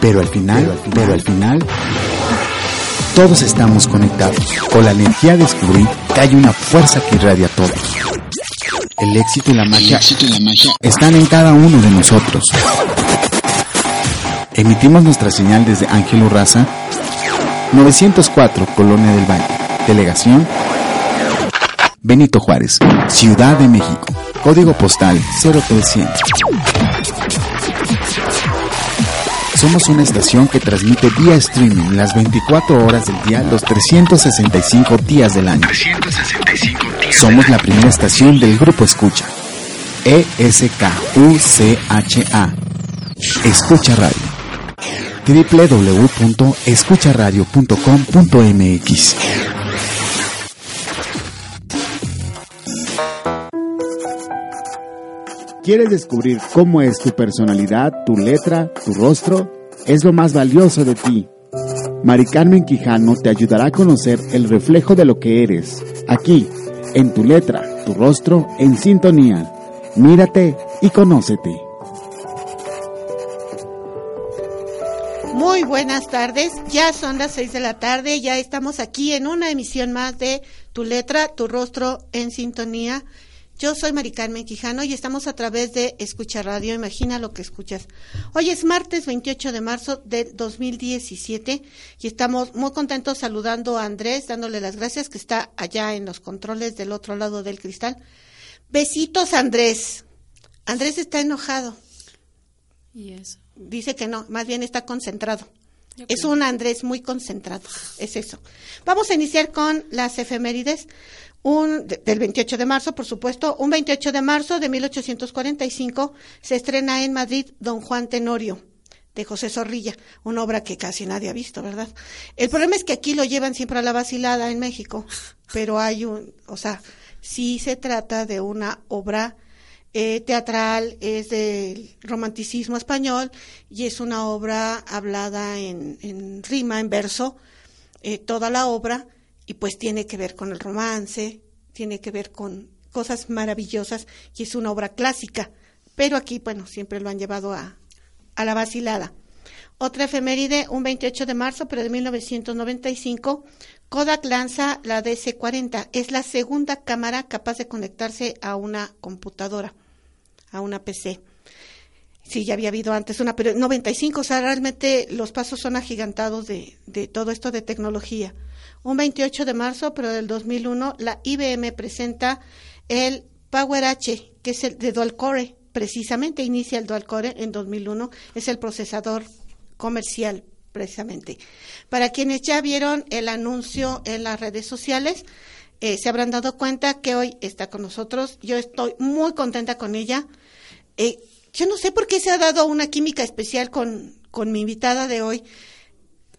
Pero al final, pero al final, todos estamos conectados. Con la energía de descubrir que hay una fuerza que irradia a todos. El éxito y la magia, están en cada uno de nosotros. Emitimos nuestra señal desde Ángel Urraza, 904, Colonia del Valle. Delegación Benito Juárez, Ciudad de México. Código postal 0300. Somos una estación que transmite vía streaming las 24 horas del día, los 365 días del año. Somos la primera estación del grupo Escucha. E-S-K-U-C-H-A. Escucha Radio www.escucharadio.com.mx ¿Quieres descubrir cómo es tu personalidad, tu letra, tu rostro? Es lo más valioso de ti. Mari Carmen Quijano te ayudará a conocer el reflejo de lo que eres, aquí, en tu letra, tu rostro, en sintonía. Mírate y conócete. Muy buenas tardes, ya son las seis de la tarde, ya estamos aquí en una emisión más de Tu letra, tu rostro en sintonía yo soy Mari Carmen Quijano y estamos a través de Escucha Radio. Imagina lo que escuchas. Hoy es martes 28 de marzo de 2017 y estamos muy contentos saludando a Andrés, dándole las gracias que está allá en los controles del otro lado del cristal. Besitos, Andrés. Andrés está enojado. ¿Y eso? Dice que no, más bien está concentrado. Es un Andrés muy concentrado, es eso. Vamos a iniciar con las efemérides un, del 28 de marzo, por supuesto, un 28 de marzo de 1845 se estrena en Madrid Don Juan Tenorio de José Zorrilla, una obra que casi nadie ha visto, ¿verdad? El problema es que aquí lo llevan siempre a la vacilada en México, pero hay un, o sea, sí se trata de una obra eh, teatral, es del romanticismo español y es una obra hablada en, rima, en verso, eh, toda la obra y pues tiene que ver con el romance, tiene que ver con cosas maravillosas y es una obra clásica, pero aquí, bueno, siempre lo han llevado a, a la vacilada. Otra efeméride, un 28 de marzo, pero de 1995, Kodak lanza la DC-40. Es la segunda cámara capaz de conectarse a una computadora, a una PC. Sí, ya había habido antes una, pero 95, o sea, realmente los pasos son agigantados de, de todo esto de tecnología. Un 28 de marzo, pero del 2001, la IBM presenta el Power H, que es el de dual core, precisamente inicia el dual core en 2001, es el procesador comercial precisamente. Para quienes ya vieron el anuncio en las redes sociales, eh, se habrán dado cuenta que hoy está con nosotros. Yo estoy muy contenta con ella. Eh, yo no sé por qué se ha dado una química especial con, con mi invitada de hoy.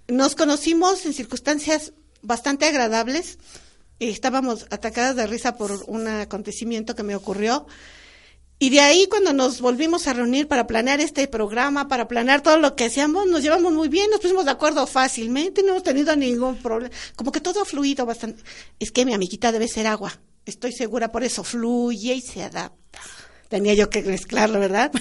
Nos conocimos en circunstancias bastante agradables. Estábamos atacadas de risa por un acontecimiento que me ocurrió. Y de ahí cuando nos volvimos a reunir para planear este programa, para planear todo lo que hacíamos, nos llevamos muy bien, nos pusimos de acuerdo fácilmente, no hemos tenido ningún problema. Como que todo ha fluido bastante. Es que mi amiguita debe ser agua, estoy segura, por eso fluye y se adapta tenía yo que mezclarlo, ¿verdad?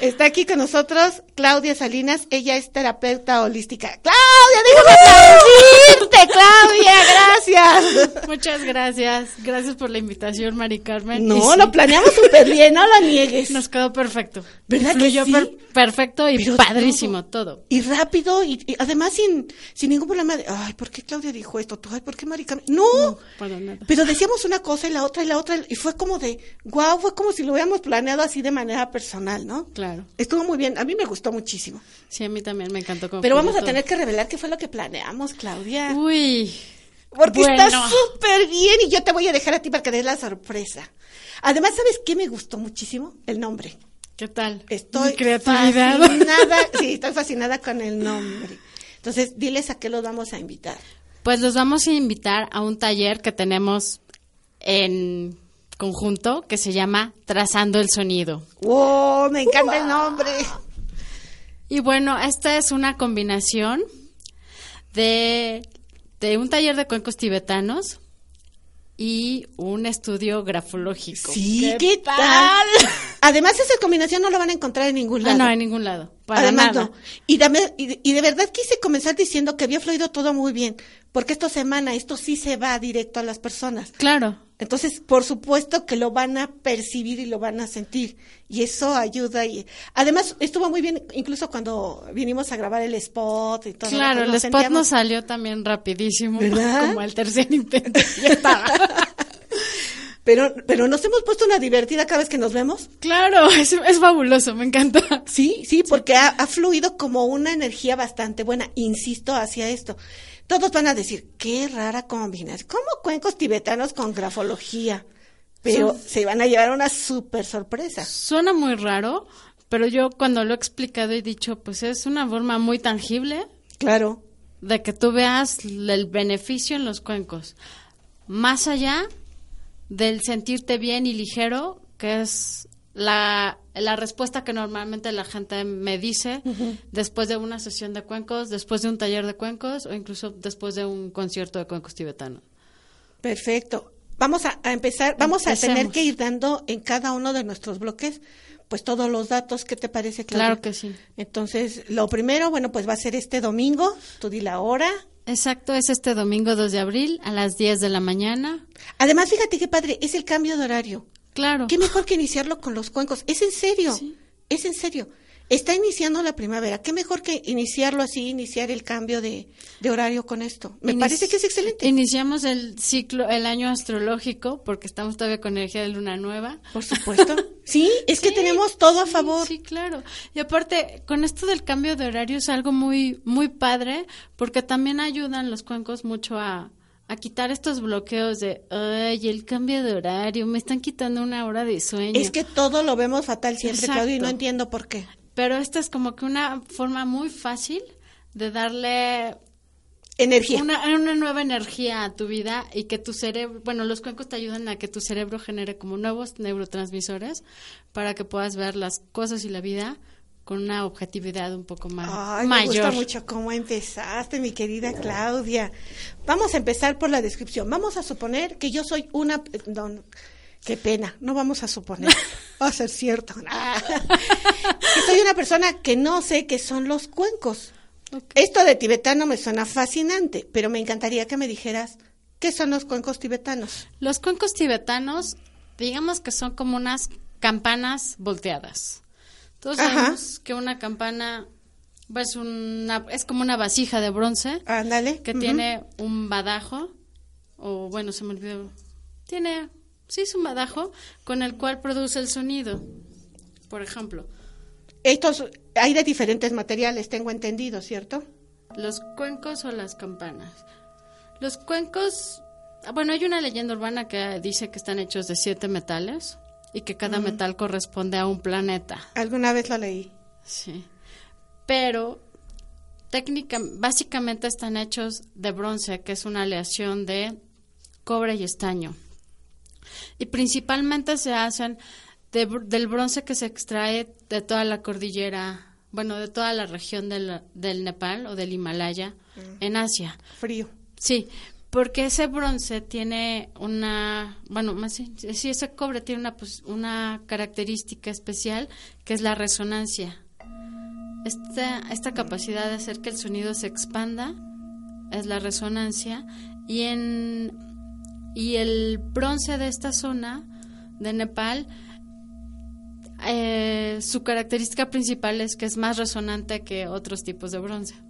Está aquí con nosotros Claudia Salinas, ella es terapeuta holística. ¡Claudia, déjame ¡Claudia, gracias! Muchas gracias, gracias por la invitación, Mari Carmen. No, lo planeamos súper bien, no lo niegues. Nos quedó perfecto. ¿Verdad que sí? perfecto y padrísimo todo. Y rápido, y, además sin, sin ningún problema de, ay, ¿por qué Claudia dijo esto? Ay, ¿por qué Mari Carmen? No, no para nada. pero decíamos una cosa y la otra y la otra, y fue como de, guau, fue como si lo hubiéramos planeado planeado así de manera personal, ¿no? Claro. Estuvo muy bien. A mí me gustó muchísimo. Sí, a mí también me encantó. Pero vamos a tener que revelar qué fue lo que planeamos, Claudia. Uy. Porque está súper bien y yo te voy a dejar a ti para que des la sorpresa. Además, ¿sabes qué me gustó muchísimo? El nombre. ¿Qué tal? Estoy creatividad. fascinada. sí, estoy fascinada con el nombre. Entonces, diles a qué los vamos a invitar. Pues los vamos a invitar a un taller que tenemos en conjunto que se llama Trazando el Sonido. ¡Wow! Me encanta el nombre. Y bueno, esta es una combinación de, de un taller de cuencos tibetanos y un estudio grafológico. Sí, ¿qué, tal? Además, esa combinación no la van a encontrar en ningún Ah, lado. no, en ningún lado. Para Además, nada. no. Y, y, y de verdad quise comenzar diciendo que había fluido todo muy bien, porque esto se emana, esto sí se va directo a las personas. Claro. Entonces, por supuesto que lo van a percibir y lo van a sentir. Y eso ayuda. Y además, estuvo muy bien, incluso cuando vinimos a grabar el spot y todo. Claro, el spot nos salió también rapidísimo, ¿Verdad? como al tercer intento. Ya estaba. Pero, pero nos hemos puesto una divertida cada vez que nos vemos. claro, es, es fabuloso, me encanta. Sí, sí, porque ha, ha fluido como una energía bastante buena, insisto, hacia esto. Todos van a decir, qué rara combinación, como cuencos tibetanos con grafología, pero se van a llevar una súper sorpresa. Suena muy raro, pero yo cuando lo he explicado he dicho, pues es una forma muy tangible Claro, de que tú veas el beneficio en los cuencos. Más allá del sentirte bien y ligero, que es la, la respuesta que normalmente la gente me dice después de una sesión de cuencos, después de un taller de cuencos o incluso después de un concierto de cuencos tibetanos. perfecto. Vamos a, a empezar, vamos a tener que ir dando en cada uno de nuestros bloques, pues todos los datos, ¿qué te parece, Claudia? Claro que sí. Entonces, lo primero, bueno, pues va a ser este domingo, tú di la hora. Exacto, es este domingo 2 de abril a las 10 de la mañana. Además, fíjate qué padre, es el cambio de horario. Claro. ¿Qué mejor que iniciarlo con los cuencos? Es en serio, Sí. es en serio. Está iniciando la primavera. ¿Qué mejor que iniciarlo así, iniciar el cambio de, de horario con esto? Me Inici- parece que es excelente. Iniciamos el ciclo, el año astrológico, porque estamos todavía con energía de luna nueva. Por supuesto. Sí, es que tenemos todo a sí, favor. Sí, claro. Y aparte, con esto del cambio de horario es algo muy, muy padre, porque también ayudan los cuencos mucho a, a quitar estos bloqueos de, ay, el cambio de horario, me están quitando una hora de sueño. Es que todo lo vemos fatal siempre, Exacto. Claudio, y no entiendo por qué. Pero esta es como que una forma muy fácil de darle Energía. una, una nueva energía a tu vida y que tu cerebro, bueno, los cuencos te ayudan a que tu cerebro genere como nuevos neurotransmisores para que puedas ver las cosas y la vida con una objetividad un poco más Ay, me gusta mayor. mucho cómo empezaste, mi querida Claudia. Vamos a empezar por la descripción. Vamos a suponer que yo soy una... No, no, qué pena, no vamos a suponer. Va a ser cierto. que soy una persona que no sé qué son los cuencos. Esto de tibetano me suena fascinante, pero me encantaría que me dijeras qué son los cuencos tibetanos. Los cuencos tibetanos, digamos que son como unas campanas volteadas. Todos Ajá. sabemos que una campana pues una, es como una vasija de bronce Ándale. que tiene un badajo, o bueno, se me olvidó, tiene, sí, es un badajo con el cual produce el sonido, por ejemplo. Estos hay de diferentes materiales, tengo entendido, ¿cierto? Los cuencos o las campanas. Los cuencos, ah, bueno, hay una leyenda urbana que dice que están hechos de siete metales y que cada metal corresponde a un planeta. Alguna vez lo leí. Sí. Pero técnica, básicamente están hechos de bronce, que es una aleación de cobre y estaño. Y principalmente se hacen de del bronce que se extrae de toda la cordillera, bueno, de toda la región del, del Nepal o del Himalaya en Asia. Frío. Sí, porque ese bronce tiene una, bueno, más sí, ese cobre tiene una, pos- una característica especial que es la resonancia. Esta, esta capacidad de hacer que el sonido se expanda es la resonancia y en y el bronce de esta zona de Nepal eh, su característica principal es que es más resonante que otros tipos de bronce.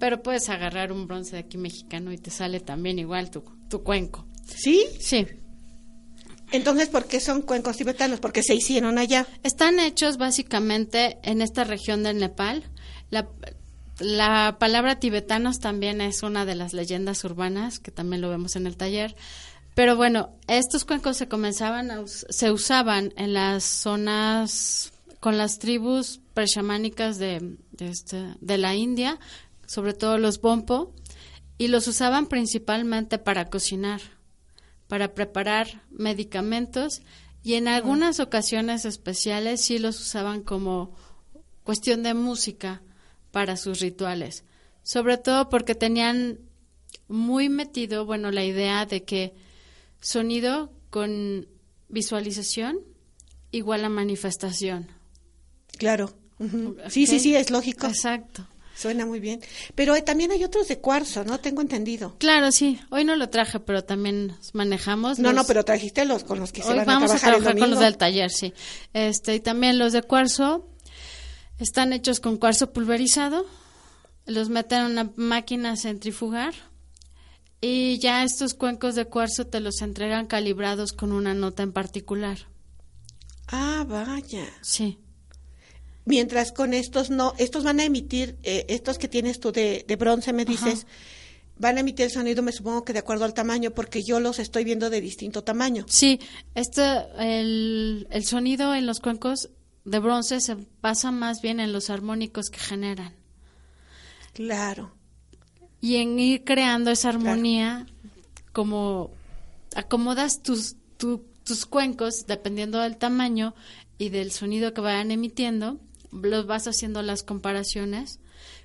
Pero puedes agarrar un bronce de aquí mexicano y te sale también igual tu, tu cuenco. ¿Sí? Sí. Entonces, ¿por qué son cuencos tibetanos? Porque se hicieron allá. Están hechos básicamente en esta región del Nepal. La, la palabra tibetanos también es una de las leyendas urbanas, que también lo vemos en el taller. Pero bueno, estos cuencos se comenzaban a se usaban en las zonas con las tribus preshamánicas de, de, este- de la India, sobre todo los bompo, y los usaban principalmente para cocinar, para preparar medicamentos y en algunas ocasiones especiales sí los usaban como cuestión de música para sus rituales, sobre todo porque tenían muy metido, bueno, la idea de que sonido con visualización igual a manifestación. Claro. Sí, sí, sí, es lógico. Exacto. Suena muy bien. Pero también hay otros de cuarzo, ¿no? Tengo entendido. Claro, sí. Hoy no lo traje, pero también manejamos. No, no, pero trajiste los con los que se Hoy van vamos a trabajar, a trabajar el con los del taller, sí. Este, y también los de cuarzo están hechos con cuarzo pulverizado. Los meten en una máquina a centrifugar. Y ya estos cuencos de cuarzo te los entregan calibrados con una nota en particular. Ah, vaya. Sí. Mientras con estos no, estos van a emitir, eh, estos que tienes tú de, de bronce, me dices, van a emitir el sonido, me supongo que de acuerdo al tamaño, porque yo los estoy viendo de distinto tamaño. Sí, este, el, el sonido en los cuencos de bronce se basa más bien en los armónicos que generan Claro. y en ir creando esa armonía como acomodas tus, tu- tus cuencos dependiendo del tamaño y del sonido que vayan emitiendo, los vas haciendo las comparaciones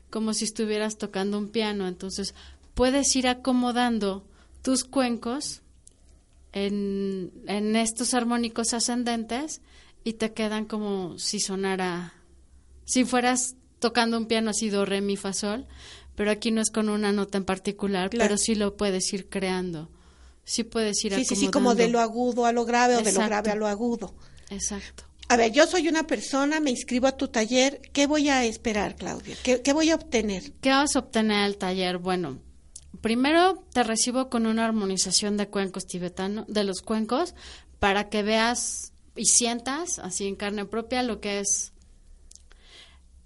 como si estuvieras tocando un piano. Entonces, puedes ir acomodando tus cuencos en, en estos armónicos ascendentes y te quedan como si sonara, si fueras tocando un piano así do, re, mi, fa, sol, pero aquí no es con una nota en particular, Claro. pero sí lo puedes ir creando. Sí puedes ir Sí, sí, sí, como de lo agudo a lo grave o de lo grave a lo agudo. Exacto. A ver, yo soy una persona, me inscribo a tu taller. ¿Qué voy a esperar, Claudia? ¿Qué, qué voy a obtener? ¿Qué vas a obtener al taller? Bueno, primero te recibo con una armonización de cuencos tibetanos, de los cuencos, para que veas y sientas así en carne propia lo que es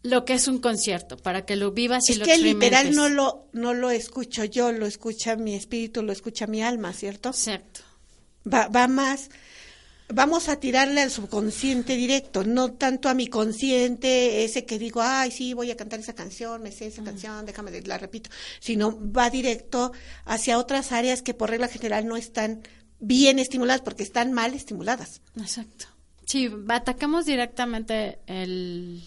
lo que es un concierto, para que lo vivas y es lo que literal experimentes. no lo, no lo escucho yo, lo escucha mi espíritu, lo escucha mi alma, ¿cierto? Exacto. Va, va más, vamos a tirarle al subconsciente directo, no tanto a mi consciente, ese que digo, ay, sí, voy a cantar esa canción, me sé esa canción, déjame, la repito, sino va directo hacia otras áreas que por regla general no están bien estimuladas porque están mal estimuladas. Exacto. Sí, atacamos directamente el,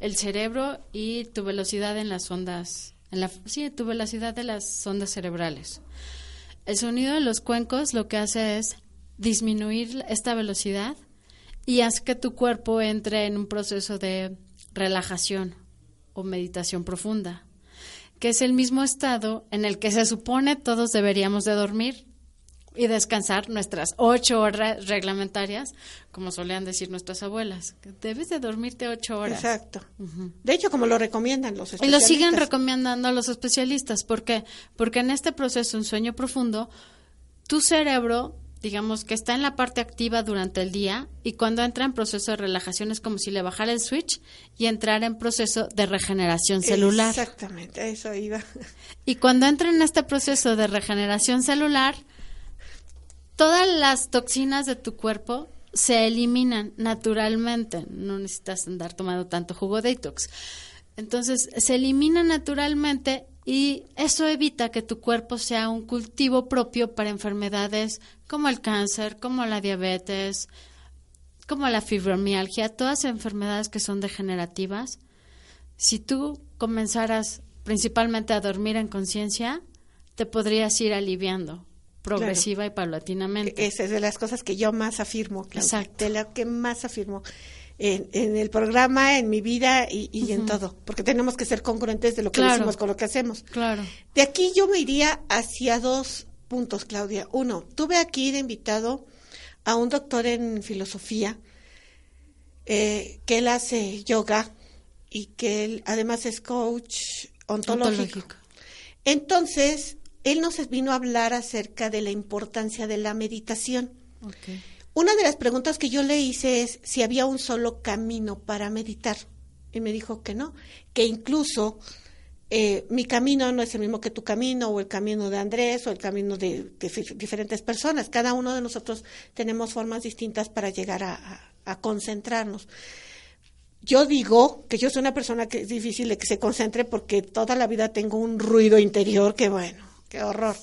el cerebro y tu velocidad en las ondas, en la, sí, tu velocidad de las ondas cerebrales. El sonido de los cuencos lo que hace es disminuir esta velocidad y hace que tu cuerpo entre en un proceso de relajación o meditación profunda, que es el mismo estado en el que se supone todos deberíamos de dormir y descansar nuestras ocho horas reglamentarias, como solían decir nuestras abuelas. que Debes de dormirte ocho horas. Exacto. De hecho, como lo recomiendan los Y lo siguen especialistas. recomendando los especialistas. ¿Por qué? Porque en este proceso, un sueño profundo, tu cerebro, digamos que está en la parte activa durante el día y cuando entra en proceso de relajación es como si le bajara el switch y entrar en proceso de regeneración celular. Exactamente, a eso iba. Y cuando entra en este proceso de regeneración celular, todas las toxinas de tu cuerpo se eliminan naturalmente. No necesitas andar tomando tanto jugo detox. Entonces, se eliminan naturalmente y eso evita que tu cuerpo sea un cultivo propio para enfermedades como el cáncer, como la diabetes, como la fibromialgia, todas enfermedades que son degenerativas. Si tú comenzaras principalmente a dormir en conciencia, te podrías ir aliviando progresiva y paulatinamente. Esa es de las cosas que yo más afirmo, Claudia, Exacto. de lo que más afirmo en, en el programa, en mi vida y, y en todo, porque tenemos que ser congruentes de lo que Claro. decimos con lo que hacemos. Claro. De aquí yo me iría hacia dos puntos, Claudia. Uno, tuve aquí de invitado a un doctor en filosofía, eh, que él hace yoga y que él además es coach ontológico. Ontológico. Entonces, él nos vino a hablar acerca de la importancia de la meditación. Okay. Una de las preguntas que yo le hice es si había un solo camino para meditar. Y me dijo que no, que incluso eh, mi camino no es el mismo que tu camino, o el camino de Andrés, o el camino de, diferentes personas. Cada uno de nosotros tenemos formas distintas para llegar a concentrarnos. yo digo que yo soy una persona que es difícil de que se concentre porque toda la vida tengo un ruido interior que bueno, qué horror.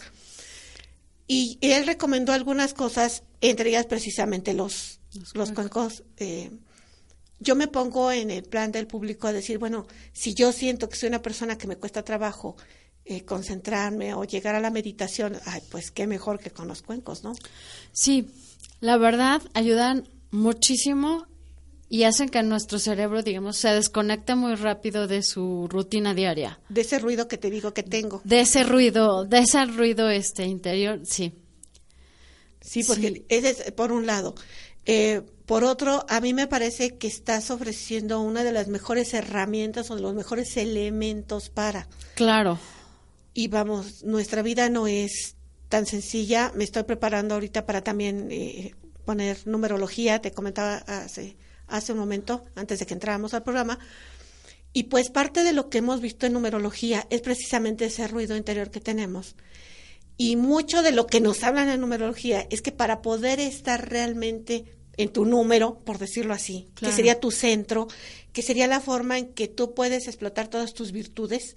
Y él recomendó algunas cosas, entre ellas precisamente los, los, cuencos. Eh, yo me pongo en el plan del público a decir, bueno, si yo siento que soy una persona que me cuesta trabajo eh, concentrarme o llegar a la meditación, ay, pues qué mejor que con los cuencos, ¿no? Sí, la verdad ayudan muchísimo y hacen que nuestro cerebro, digamos, se desconecte muy rápido de su rutina diaria. De ese ruido que te digo que tengo. De ese ruido, de ese ruido este interior, sí. Sí, porque ese es por un lado. Eh, por otro, a mí me parece que estás ofreciendo una de las mejores herramientas o de los mejores elementos para. Claro. Y vamos, nuestra vida no es tan sencilla. Me estoy preparando ahorita para también eh, poner numerología. Te comentaba hace hace un momento, antes de que entráramos al programa. Y pues parte de lo que hemos visto en numerología es precisamente ese ruido interior que tenemos. Y mucho de lo que nos hablan en numerología es que para poder estar realmente en tu número, por decirlo así, que sería tu centro, que sería la forma en que tú puedes explotar todas tus virtudes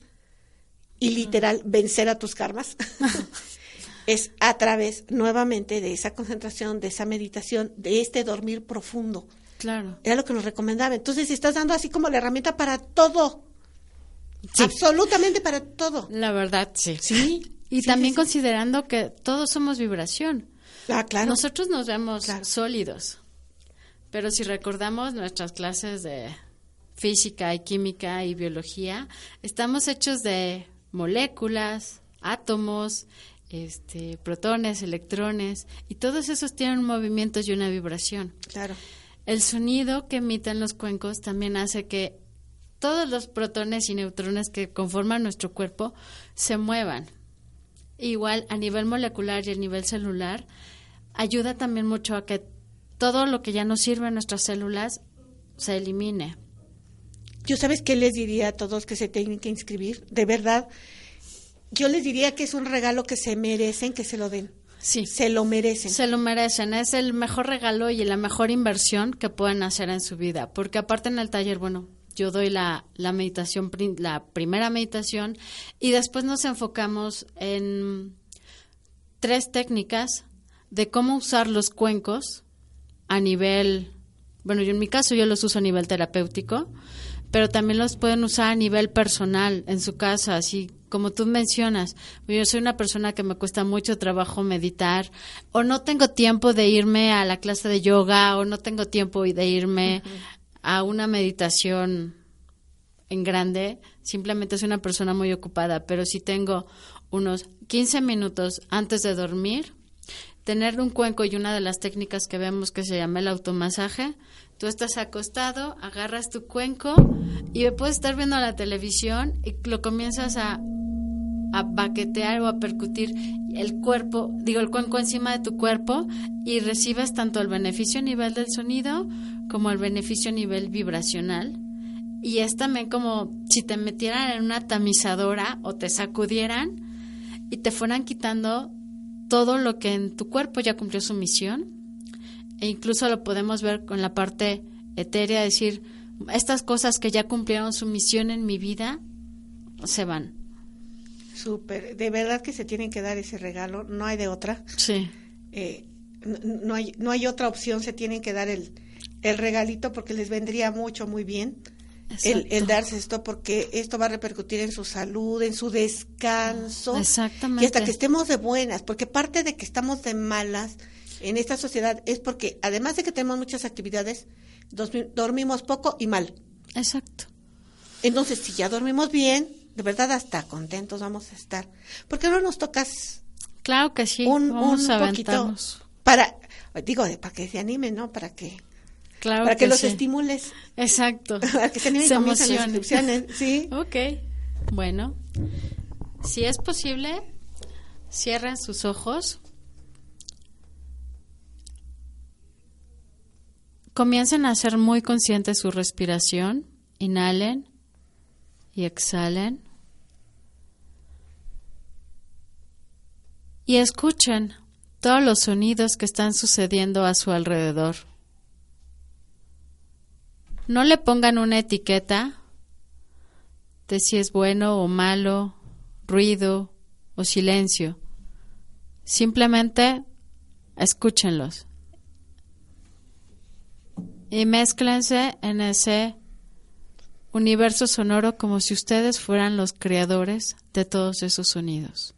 y literal vencer a tus karmas, es a través nuevamente de esa concentración, de esa meditación, de este dormir profundo. Claro. Era lo que nos recomendaba. Entonces, estás dando así como la herramienta para todo. Absolutamente para todo. La verdad, sí. Sí. Y también considerando que todos somos vibración. Ah, claro. Nosotros nos vemos sólidos. Pero si recordamos nuestras clases de física y química y biología, estamos hechos de moléculas, átomos, este, protones, electrones, y todos esos tienen movimientos y una vibración. Claro. El sonido que emiten los cuencos también hace que todos los protones y neutrones que conforman nuestro cuerpo se muevan. Igual a nivel molecular y a nivel celular, ayuda también mucho a que todo lo que ya no sirve en nuestras células se elimine. Yo sabes qué les diría a todos que se tienen que inscribir, de verdad, yo les diría que es un regalo que se merecen que se lo den. Sí. Se lo merecen. Se lo merecen. Es el mejor regalo y la mejor inversión que pueden hacer en su vida. Porque aparte en el taller, bueno, yo doy la, la meditación, la primera meditación, y después nos enfocamos en tres técnicas de cómo usar los cuencos a nivel, bueno, yo en mi caso yo los uso a nivel terapéutico, pero también los pueden usar a nivel personal en su casa, así como tú mencionas. Yo soy una persona que me cuesta mucho trabajo meditar o no tengo tiempo de irme a la clase de yoga o no tengo tiempo de irme a una meditación en grande. Simplemente soy una persona muy ocupada, pero si tengo unos 15 minutos antes de dormir, tener un cuenco y una de las técnicas que vemos que se llama el automasaje, Tú estás acostado, agarras tu cuenco y puedes estar viendo la televisión y lo comienzas a, a baquetear o a percutir el cuerpo, digo, el cuenco encima de tu cuerpo y recibes tanto el beneficio a nivel del sonido como el beneficio a nivel vibracional. Y es también como si te metieran en una tamizadora o te sacudieran y te fueran quitando todo lo que en tu cuerpo ya cumplió su misión e incluso lo podemos ver con la parte etérea, decir, estas cosas que ya cumplieron su misión en mi vida, se van. Súper, de verdad que se tienen que dar ese regalo, no hay de otra. Sí. Eh, no, hay, no hay otra opción, se tienen que dar el, el regalito porque les vendría mucho, muy bien. El, el, darse esto porque esto va a repercutir en su salud, en su descanso. Exactamente. Y hasta que estemos de buenas, porque parte de que estamos de malas en esta sociedad es porque además de que tenemos muchas actividades, dormimos poco y mal. Exacto. Entonces, si ya dormimos bien, de verdad hasta contentos vamos a estar. ¿Por qué no nos tocas? Claro que sí. Un, un poquito para, digo, para que se animen, ¿no? Para que Claro para que, los estimules. Exacto. Para que se animen se emocionen. Sí. ok. Bueno, si es posible, cierren sus ojos. Comiencen a ser muy conscientes su respiración. Inhalen y exhalen. Y escuchen todos los sonidos que están sucediendo a su alrededor. No le pongan una etiqueta de si es bueno o malo, ruido o silencio. Simplemente escúchenlos y mézclense en ese universo sonoro como si ustedes fueran los creadores de todos esos sonidos.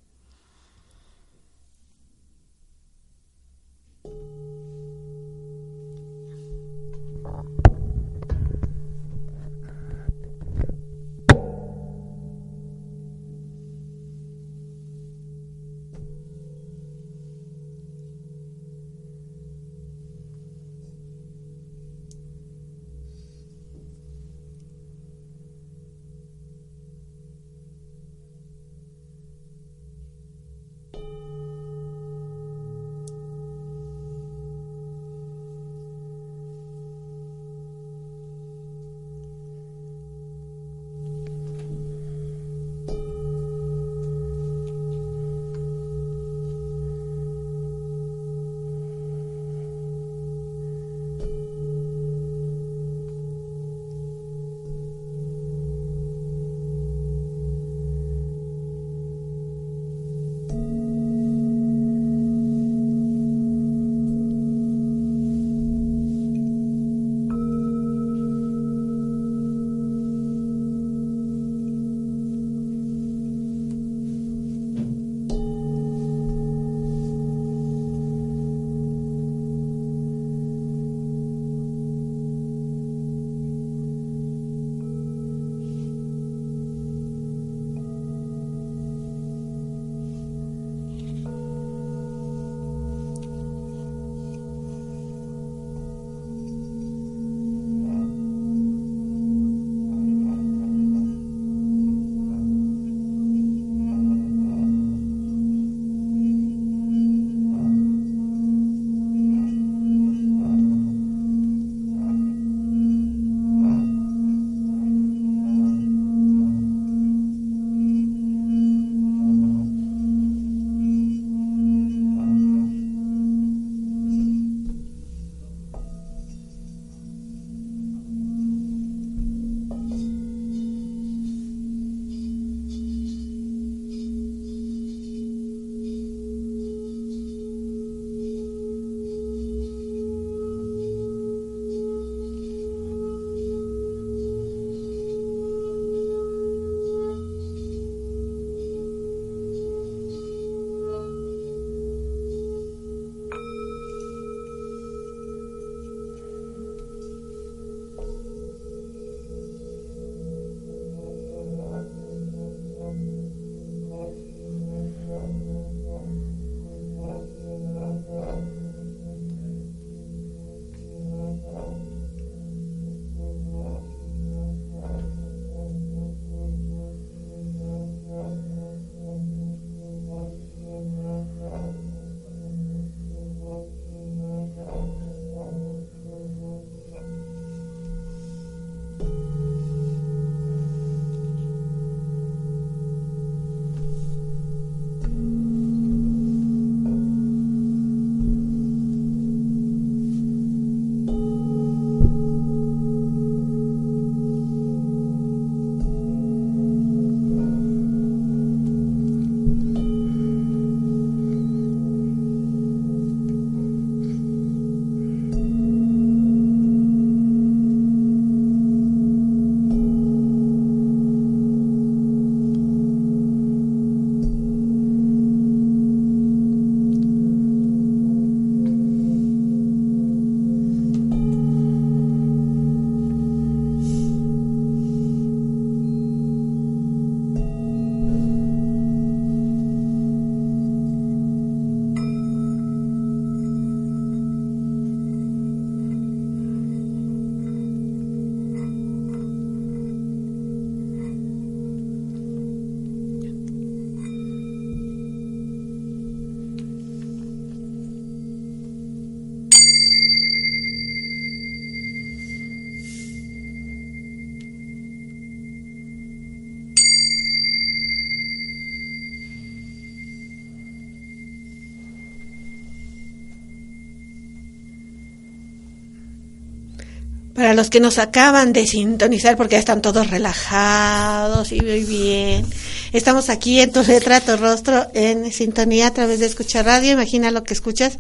Los que nos acaban de sintonizar, porque ya están todos relajados y muy bien. Estamos aquí en tu letra, tu rostro, en sintonía a través de Escuchar Radio. Imagina lo que escuchas.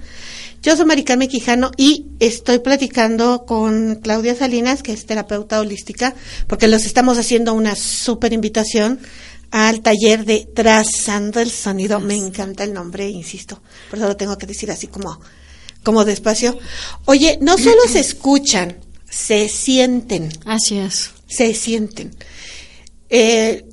Yo soy Maricarmen Quijano y estoy platicando con Claudia Salinas, que es terapeuta holística, porque los estamos haciendo una súper invitación al taller de Trazando el Sonido. Me encanta el nombre, insisto. Por eso lo tengo que decir así como, como despacio. Oye, no solo se escuchan, se sienten. Así es. Se sienten. Eh,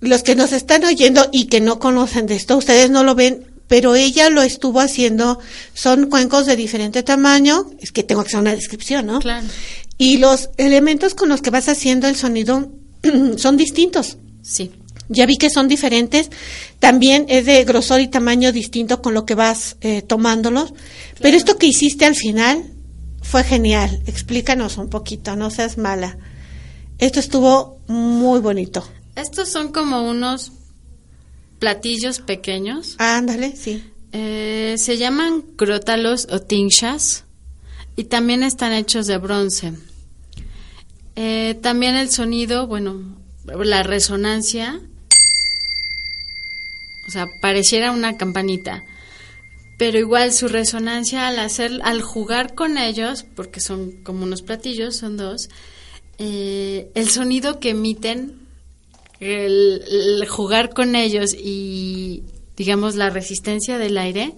los que nos están oyendo y que no conocen de esto, ustedes no lo ven, pero ella lo estuvo haciendo, son cuencos de diferente tamaño, es que tengo que hacer una descripción, ¿no? Claro. Y los elementos con los que vas haciendo el sonido son distintos. Sí. Ya vi que son diferentes, también es de grosor y tamaño distinto con lo que vas eh, tomándolos, pero esto que hiciste al final fue genial. Explícanos un poquito, no seas mala. Esto estuvo muy bonito. Estos son como unos platillos pequeños. Ándale, sí. Eh, se llaman crótalos o tinchas y también están hechos de bronce. Eh, también el sonido, bueno, la resonancia, o sea, pareciera una campanita, pero igual su resonancia al hacer, al jugar con ellos, porque son como unos platillos, son dos, eh, el sonido que emiten, el, el jugar con ellos y digamos la resistencia del aire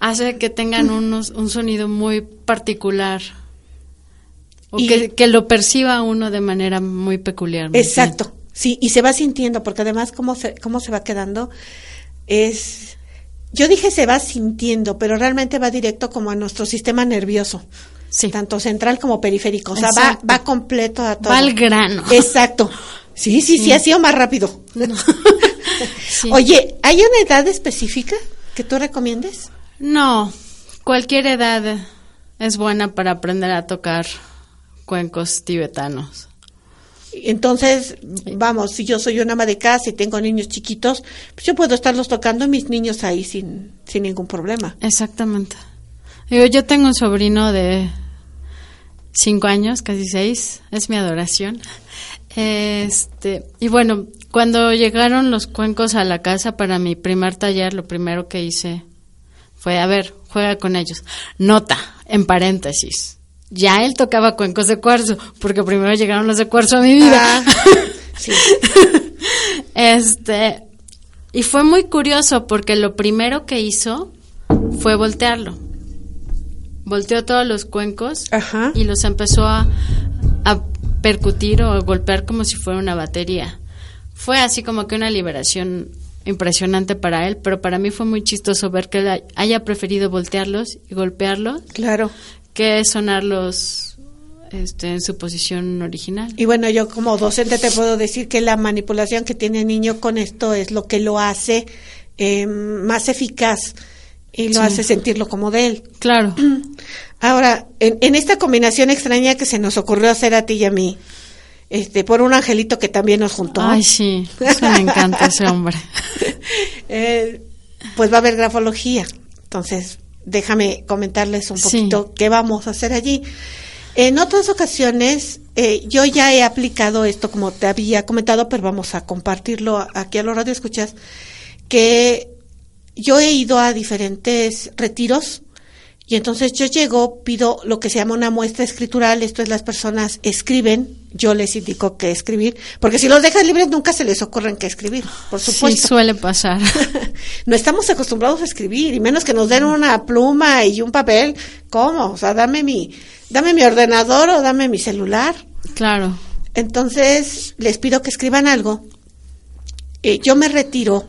hace que tengan unos, un sonido muy particular o Y- que, que lo perciba uno de manera muy peculiar. Exacto, sí, y se va sintiendo, porque además cómo se, cómo se va quedando es... Yo dije se va sintiendo, pero realmente va directo como a nuestro sistema nervioso. Sí, tanto central como periférico, o sea, va, Exacto. va completo a todo. va al grano. Exacto. Sí, sí, sí, ha sido más rápido. Sí. Oye, ¿hay una edad específica que tú recomiendes? No, cualquier edad es buena para aprender a tocar cuencos tibetanos. Entonces, vamos, si yo soy una ama de casa y tengo niños chiquitos, pues yo puedo estarlos tocando mis niños ahí sin, sin ningún problema. Exactamente. Digo, yo tengo un sobrino de cinco años, casi seis, es mi adoración. Este, y bueno, cuando llegaron los cuencos a la casa para mi primer taller, lo primero que hice fue, a ver, juega con ellos. Nota, en paréntesis. Ya él tocaba cuencos de cuarzo, porque primero llegaron los de cuarzo a mi vida. Ah, sí. Este, y fue muy curioso porque lo primero que hizo fue voltearlo. Volteó todos los cuencos Ajá. y los empezó a, a percutir o a golpear como si fuera una batería. Fue así como que una liberación impresionante para él, pero para mí fue muy chistoso ver que él haya preferido voltearlos y golpearlos Claro. Que sonarlos este, en su posición original. Y bueno, yo como docente te puedo decir que la manipulación que tiene el niño con esto es lo que lo hace eh, más eficaz y lo Sí. hace sentirlo como de él. Claro. Ahora, en, en esta combinación extraña que se nos ocurrió hacer a ti y a mí, este, por un angelito que también nos juntó, Ay, sí, eso me encanta ese hombre. eh, pues va a haber grafología. Entonces, déjame comentarles un Sí. poquito qué vamos a hacer allí. En otras ocasiones, eh, yo ya he aplicado esto, como te había comentado, pero vamos a compartirlo aquí a los radioescuchas, que yo he ido a diferentes retiros y entonces yo llego, pido lo que se llama una muestra escritural, esto es las personas escriben, yo les indico qué escribir, porque si los dejas libres nunca se les ocurren qué escribir, por Sí, supuesto. suele pasar. no estamos acostumbrados a escribir, y menos que nos den una pluma y un papel. ¿Cómo? O sea, dame mi, dame mi ordenador o dame mi celular. Claro. Entonces, les pido que escriban algo. Eh, yo me retiro,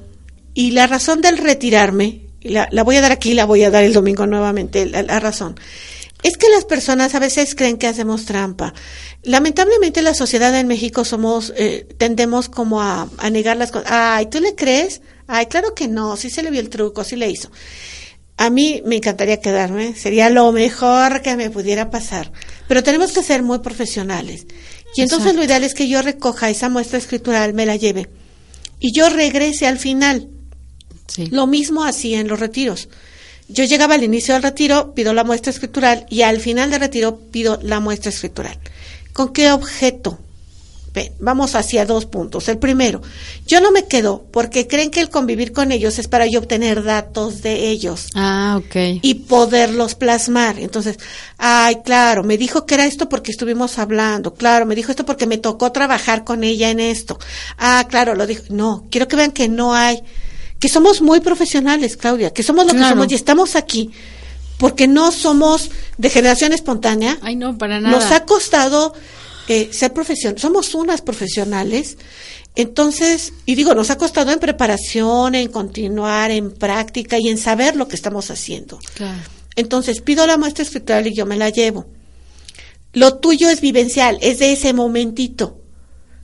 y la razón del retirarme, la, la voy a dar aquí, la voy a dar el domingo nuevamente, la, la razón. Es que las personas a veces creen que hacemos trampa. Lamentablemente la sociedad en México somos, eh, tendemos como a, a negar las cosas. Ay, ¿tú le crees? Ay, claro que no, sí se le vio el truco, sí le hizo. A mí me encantaría quedarme, sería lo mejor que me pudiera pasar. Pero tenemos que ser muy profesionales. Y entonces Exacto. lo ideal es que yo recoja esa muestra escritural, me la lleve. Y yo regrese al final. Sí. Lo mismo hacía en los retiros. Yo llegaba al inicio del retiro, pido la muestra escritural y al final del retiro pido la muestra escritural. ¿Con qué objeto? Ven, vamos hacia dos puntos. El primero, yo no me quedo porque creen que el convivir con ellos es para yo obtener datos de ellos. Ah, ok. Y poderlos plasmar. Entonces, ay, claro, me dijo que era esto porque estuvimos hablando. Claro, me dijo esto porque me tocó trabajar con ella en esto. Ah, claro, lo dijo. No, quiero que vean que no hay, que somos muy profesionales, Claudia, que somos lo que somos y estamos aquí porque no somos de generación espontánea. Ay, no, para nada. Nos ha costado eh, ser profesionales, somos unas profesionales, entonces, y digo, nos ha costado en preparación, en continuar, en práctica y en saber lo que estamos haciendo. Claro. Entonces, pido la muestra escritural y yo me la llevo. Lo tuyo es vivencial, es de ese momentito.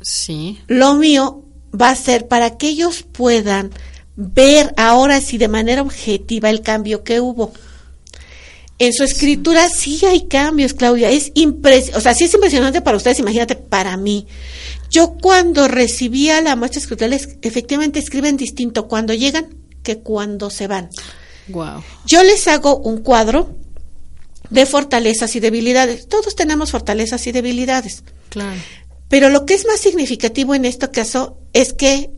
Sí. Lo mío va a ser para que ellos puedan ver ahora sí de manera objetiva el cambio que hubo. En su escritura sí hay cambios, Claudia. Es impres o sea, sí es impresionante para ustedes, imagínate para mí. Yo cuando recibía la muestra escritural, es- efectivamente escriben distinto cuando llegan que cuando se van. Wow. Yo les hago un cuadro de fortalezas y debilidades. Todos tenemos fortalezas y debilidades. Claro. Pero lo que es más significativo en este caso es que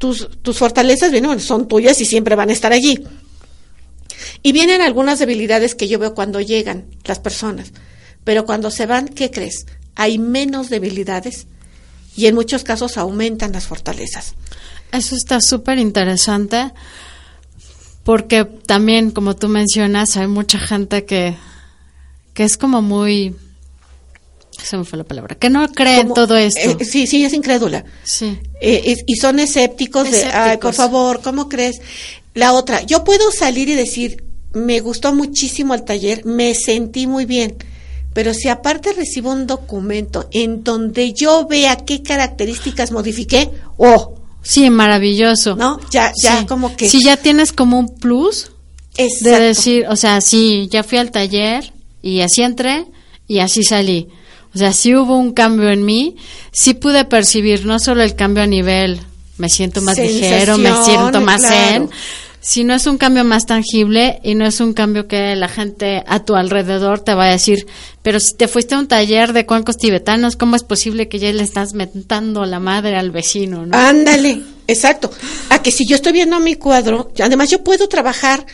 tus, tus fortalezas bueno, son tuyas y siempre van a estar allí. Y vienen algunas debilidades que yo veo cuando llegan las personas. Pero cuando se van, ¿qué crees? Hay menos debilidades y en muchos casos aumentan las fortalezas. Eso está súper interesante porque también, como tú mencionas, hay mucha gente que, que es como muy... Se me fue la palabra. Que no cree en Como- todo esto. eh, sí, sí, es incrédula. sí. Eh, es- y son escépticos, de, ay, por favor, ¿cómo crees? La otra, yo puedo salir y decir, me gustó muchísimo el taller, me sentí muy bien, pero si aparte recibo un documento en donde yo vea qué características modifiqué, oh, Sí, maravilloso. ¿no? Ya, ya Sí. como que... Si ya tienes como un plus de Exacto. decir, o sea, sí, ya fui al taller y así entré y así salí. O sea, sí hubo un cambio en mí, sí pude percibir no solo el cambio a nivel, me siento más ligero, me siento más claro. zen, sino es un cambio más tangible y no es un cambio que la gente a tu alrededor te va a decir, pero si te fuiste a un taller de cuencos tibetanos, ¿cómo es posible que ya le estás mentando la madre al vecino? ¿no? Ándale, exacto. A que si yo estoy viendo mi cuadro, además yo puedo trabajar,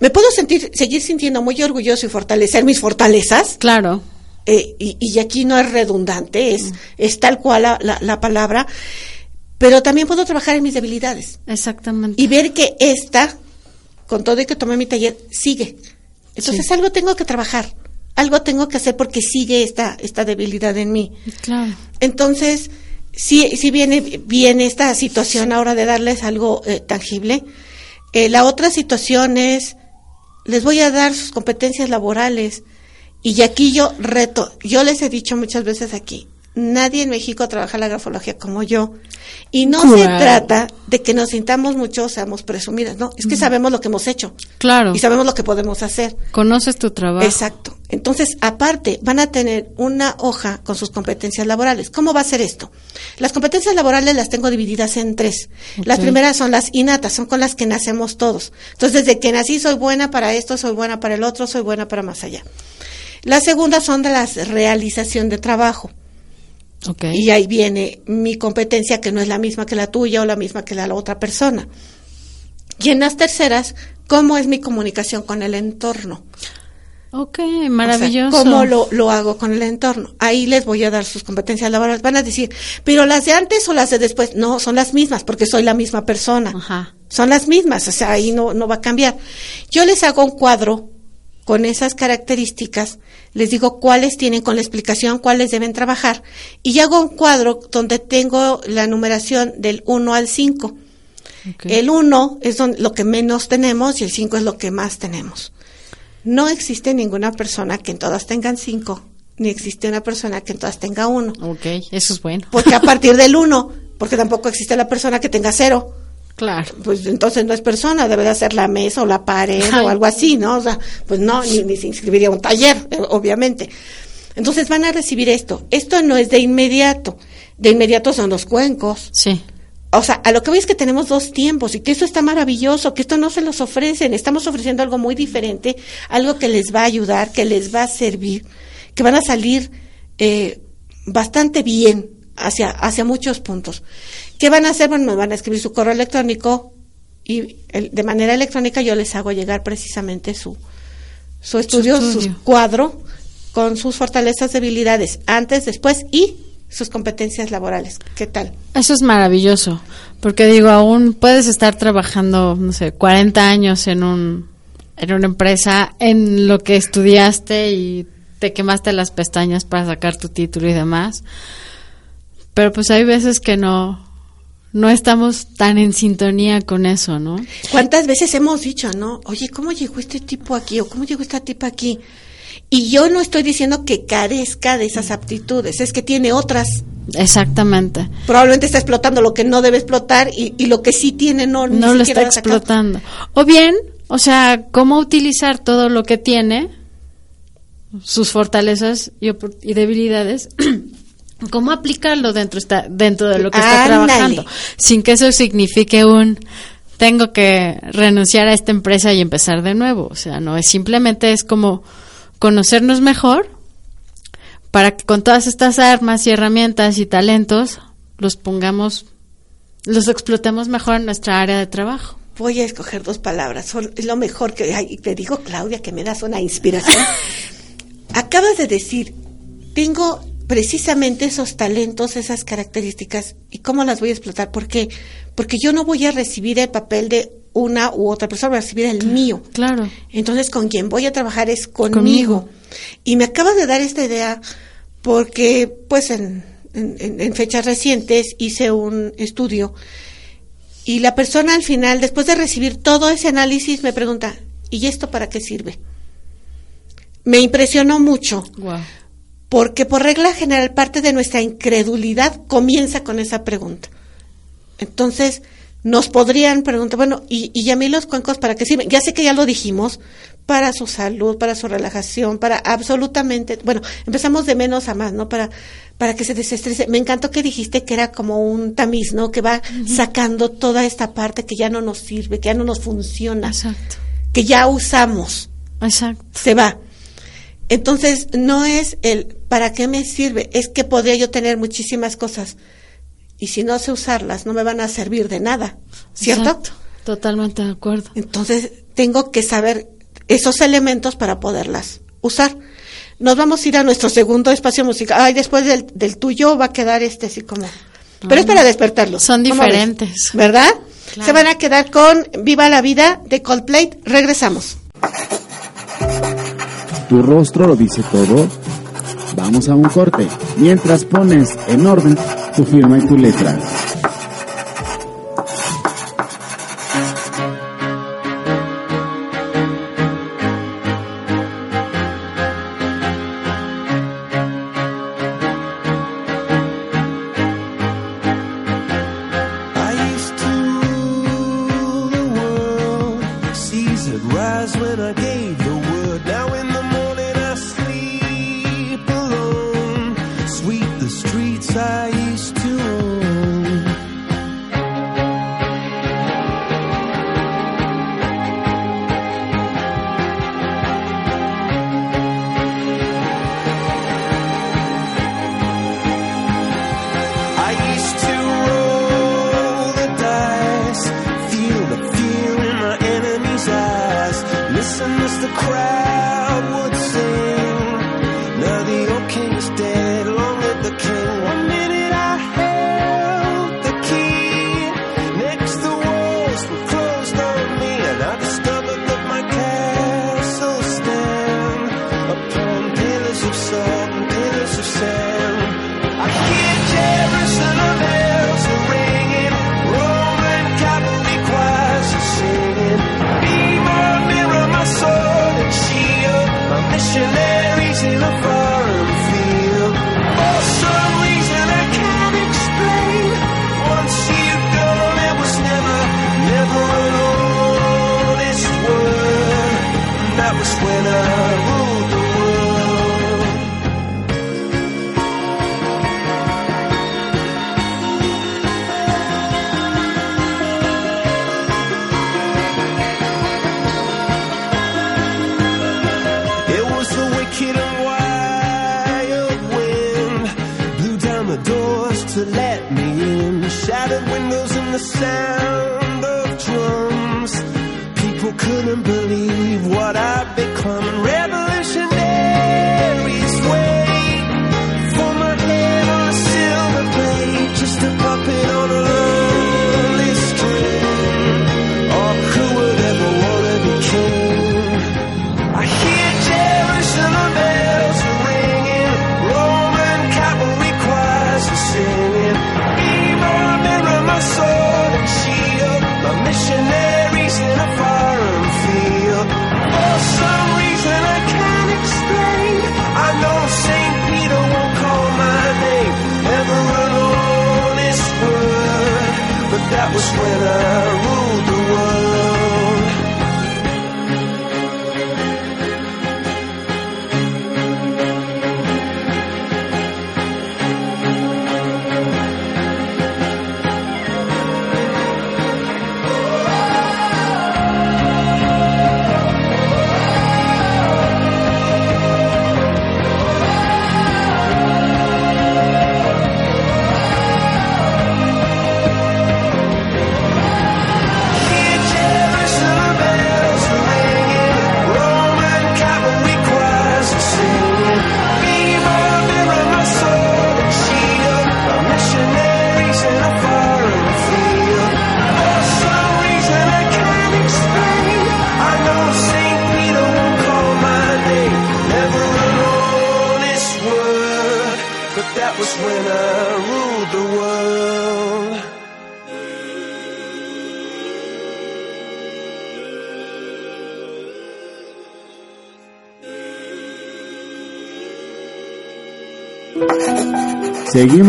me puedo sentir, seguir sintiendo muy orgulloso y fortalecer mis fortalezas, Claro. Eh, y, y aquí no es redundante, es, es tal cual la, la- la palabra, pero también puedo trabajar en mis debilidades Exactamente. y ver que esta, con todo y que tomé mi taller, sigue. Entonces Sí. algo tengo que trabajar, algo tengo que hacer porque sigue esta, esta debilidad en mí. Claro. Entonces, si, si viene bien esta situación ahora de darles algo eh, tangible, eh, la otra situación es, les voy a dar sus competencias laborales. Y aquí yo reto, yo les he dicho muchas veces aquí, nadie en México trabaja la grafología como yo. Y no se trata de que nos sintamos mucho seamos presumidas, no, es que sabemos lo que hemos hecho Claro. y sabemos lo que podemos hacer. Conoces tu trabajo. Exacto. Entonces, aparte, van a tener una hoja con sus competencias laborales. ¿Cómo va a ser esto? Las competencias laborales las tengo divididas en tres. Las primeras son las innatas, son con las que nacemos todos. Entonces, desde que nací soy buena para esto, soy buena para el otro, soy buena para más allá. Las segundas son de la realización de trabajo. Y ahí viene mi competencia que no es la misma que la tuya o la misma que la, la otra persona. Y en las terceras, ¿cómo es mi comunicación con el entorno? Ok, O sea, maravilloso. ¿Cómo lo, lo hago con el entorno? Ahí les voy a dar sus competencias laborales. Van a decir, pero las de antes o las de después. No, son las mismas porque soy la misma persona. Ajá. Son las mismas, o sea, ahí no, no va a cambiar. Yo les hago un cuadro con esas características, les digo cuáles tienen con la explicación, cuáles deben trabajar, y hago un cuadro donde tengo la numeración del 1 al 5. ok. El 1 es don- lo que menos tenemos y el 5 es lo que más tenemos. No existe ninguna persona que en todas tengan 5, ni existe una persona que en todas tenga 1. Ok, eso es bueno. Porque a partir del 1, porque tampoco existe la persona que tenga 0, Claro. pues entonces no es persona, debería ser la mesa o la pared Ay. o algo así, ¿no? O sea, pues no, ni, ni se inscribiría a un taller, eh, obviamente. Entonces van a recibir esto. Esto no es de inmediato. De inmediato son los cuencos, Sí. o sea, a lo que voy es que tenemos dos tiempos y que esto está maravilloso, que esto no se los ofrecen, estamos ofreciendo algo muy diferente, algo que les va a ayudar, que les va a servir, que van a salir eh, bastante bien hacia, hacia muchos puntos. ¿Qué van a hacer? Bueno, me van a escribir su correo electrónico y de manera electrónica yo les hago llegar precisamente su, su estudio, su, cuadro con sus fortalezas, debilidades, antes, después y sus competencias laborales. ¿Qué tal? Eso es maravilloso, porque digo, aún puedes estar trabajando, no sé, 40 años en un en una empresa en lo que estudiaste y te quemaste las pestañas para sacar tu título y demás. Pero pues hay veces que no no estamos tan en sintonía con eso, ¿no? ¿Cuántas veces hemos dicho, no? Oye, ¿cómo llegó este tipo aquí o cómo llegó esta tipa aquí? Y yo no estoy diciendo que carezca de esas aptitudes, es que tiene otras. Exactamente. Probablemente está explotando lo que no debe explotar y, lo que sí tiene no, no lo está explotando. O bien, o sea, cómo utilizar todo lo que tiene, sus fortalezas y, debilidades, cómo aplicarlo dentro, está, dentro de lo que está trabajando, sin que eso signifique un tengo que renunciar a esta empresa y empezar de nuevo. O sea, no es simplemente es como conocernos mejor para que con todas estas armas y herramientas y talentos los pongamos, los explotemos mejor en nuestra área de trabajo. Voy a escoger dos palabras, es lo mejor que hay. Te digo, Claudia, que me das una inspiración. Acabas de decir, tengo precisamente esos talentos, esas características, ¿y cómo las voy a explotar? ¿Por qué? Porque yo no voy a recibir el papel de una u otra persona, voy a recibir el mío. Claro. Entonces, con quien voy a trabajar es conmigo. Y me acabas de dar esta idea porque, pues, en, en, fechas recientes hice un estudio y la persona al final, después de recibir todo ese análisis, me pregunta, ¿y esto para qué sirve? Me impresionó mucho. Porque por regla general parte de nuestra incredulidad comienza con esa pregunta. Entonces, nos podrían preguntar, bueno, ¿y, y a mí los cuencos para qué sirven? Ya sé que ya lo dijimos, para su salud, para su relajación, para absolutamente, bueno, empezamos de menos a más, ¿no? Para, para que se desestrese. Me encantó que dijiste que era como un tamiz, ¿no? Que va sacando toda esta parte que ya no nos sirve, que ya no nos funciona. Exacto. Que ya usamos. Exacto. Se va. Entonces, no es el ¿para qué me sirve? Es que podría yo tener muchísimas cosas y si no sé usarlas no me van a servir de nada, ¿cierto? Totalmente de acuerdo. Entonces tengo que saber esos elementos para poderlas usar. Nos vamos a ir a nuestro segundo espacio musical. Ay, después del, tuyo va a quedar este así como... Pero es para despertarlos. Son diferentes. ¿Verdad? Se van a quedar con Viva la Vida de Coldplay. Regresamos. Tu rostro lo dice todo. Vamos a un corte. Mientras pones en orden tu firma y tu letra.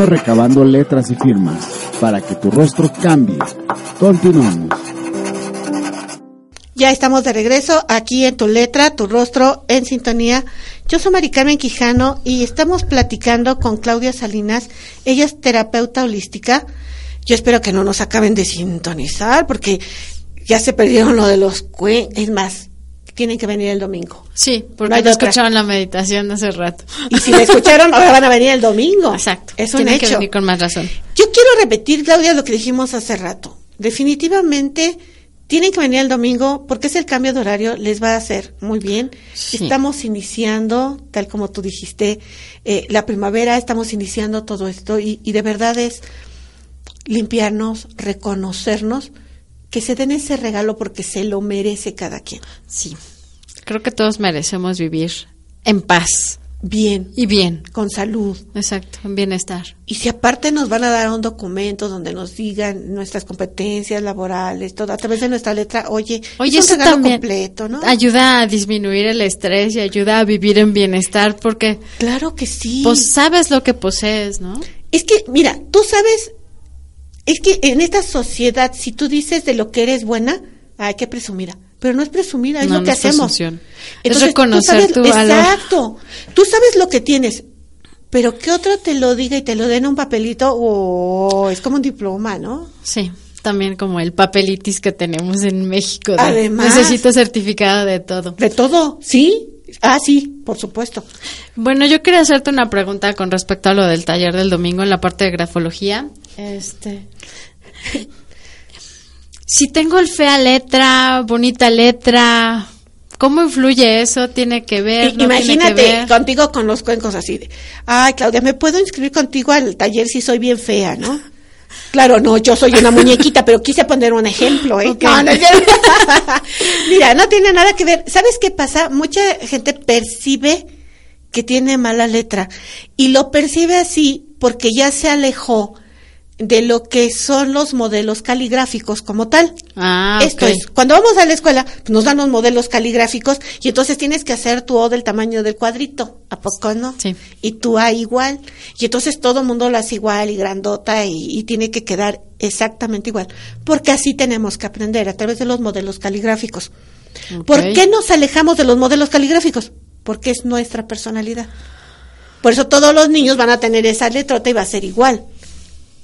Recabando letras y firmas para que tu rostro cambie. Continuamos. Ya estamos de regreso aquí en tu letra, tu rostro en sintonía. Yo soy Mari Carmen Quijano y estamos platicando con Claudia Salinas. Ella es terapeuta holística. Yo espero que no nos acaben de sintonizar porque ya se perdieron lo de los cue. Es más, tienen que venir el domingo. Sí, porque no escucharon la meditación hace rato. Y si la escucharon, ahora van a venir el domingo. Exacto. Es un Tienen que hecho. venir con más razón. Yo quiero repetir, Claudia, lo que dijimos hace rato. Definitivamente tienen que venir el domingo porque es el cambio de horario, les va a hacer muy bien. Sí. Estamos iniciando, tal como tú dijiste, eh, la primavera, estamos iniciando todo esto y, y de verdad es limpiarnos, reconocernos, que se den ese regalo porque se lo merece cada quien. Sí. Creo que todos merecemos vivir en paz Bien, y bien. con salud. Exacto, en bienestar. Y si aparte nos van a dar un documento donde nos digan nuestras competencias laborales, todo a través de nuestra letra, oye, Oye, es eso un también completo, ¿no? ayuda a disminuir el estrés y ayuda a vivir en bienestar porque Claro que sí. pues sabes lo que posees, ¿no? es que, mira, tú sabes, es que en esta sociedad, si tú dices de lo que eres buena, hay que presumida. Pero no es presumida, es No, lo que hacemos. Es Entonces, tú reconocer sabes- tu valor. Exacto. Tú sabes lo que tienes, pero que otro te lo diga y te lo den en un papelito, o es como un diploma, ¿no? Sí, también como el papelitis que tenemos en México. de, Además. necesito certificado de todo. De todo, ¿sí? Ah, sí, por supuesto. Bueno, yo quería hacerte una pregunta con respecto a lo del taller del domingo en la parte de grafología. Este. Si tengo el fea letra, bonita letra, ¿cómo influye eso? ¿Tiene que ver? I- ¿No tiene que Imagínate ver? contigo con los cuencos así de, ay, Claudia, ¿me puedo inscribir contigo al taller si soy bien fea, no? Claro, no, yo soy una muñequita, pero quise poner un ejemplo, ¿eh? Ok. No, no. Mira, no tiene nada que ver. ¿Sabes qué pasa? Mucha gente percibe que tiene mala letra y lo percibe así porque ya se alejó de lo que son los modelos caligráficos como tal. Ah, Esto ok. es, cuando vamos a la escuela, pues, nos dan los modelos caligráficos y entonces tienes que hacer tu O del tamaño del cuadrito, ¿a poco no? Sí. Y tu A igual. Y entonces todo el mundo lo hace igual y grandota y, y tiene que quedar exactamente igual. Porque así tenemos que aprender a través de los modelos caligráficos. ¿Por qué nos alejamos de los modelos caligráficos? Porque es nuestra personalidad. Por eso todos los niños van a tener esa letrota y va a ser igual.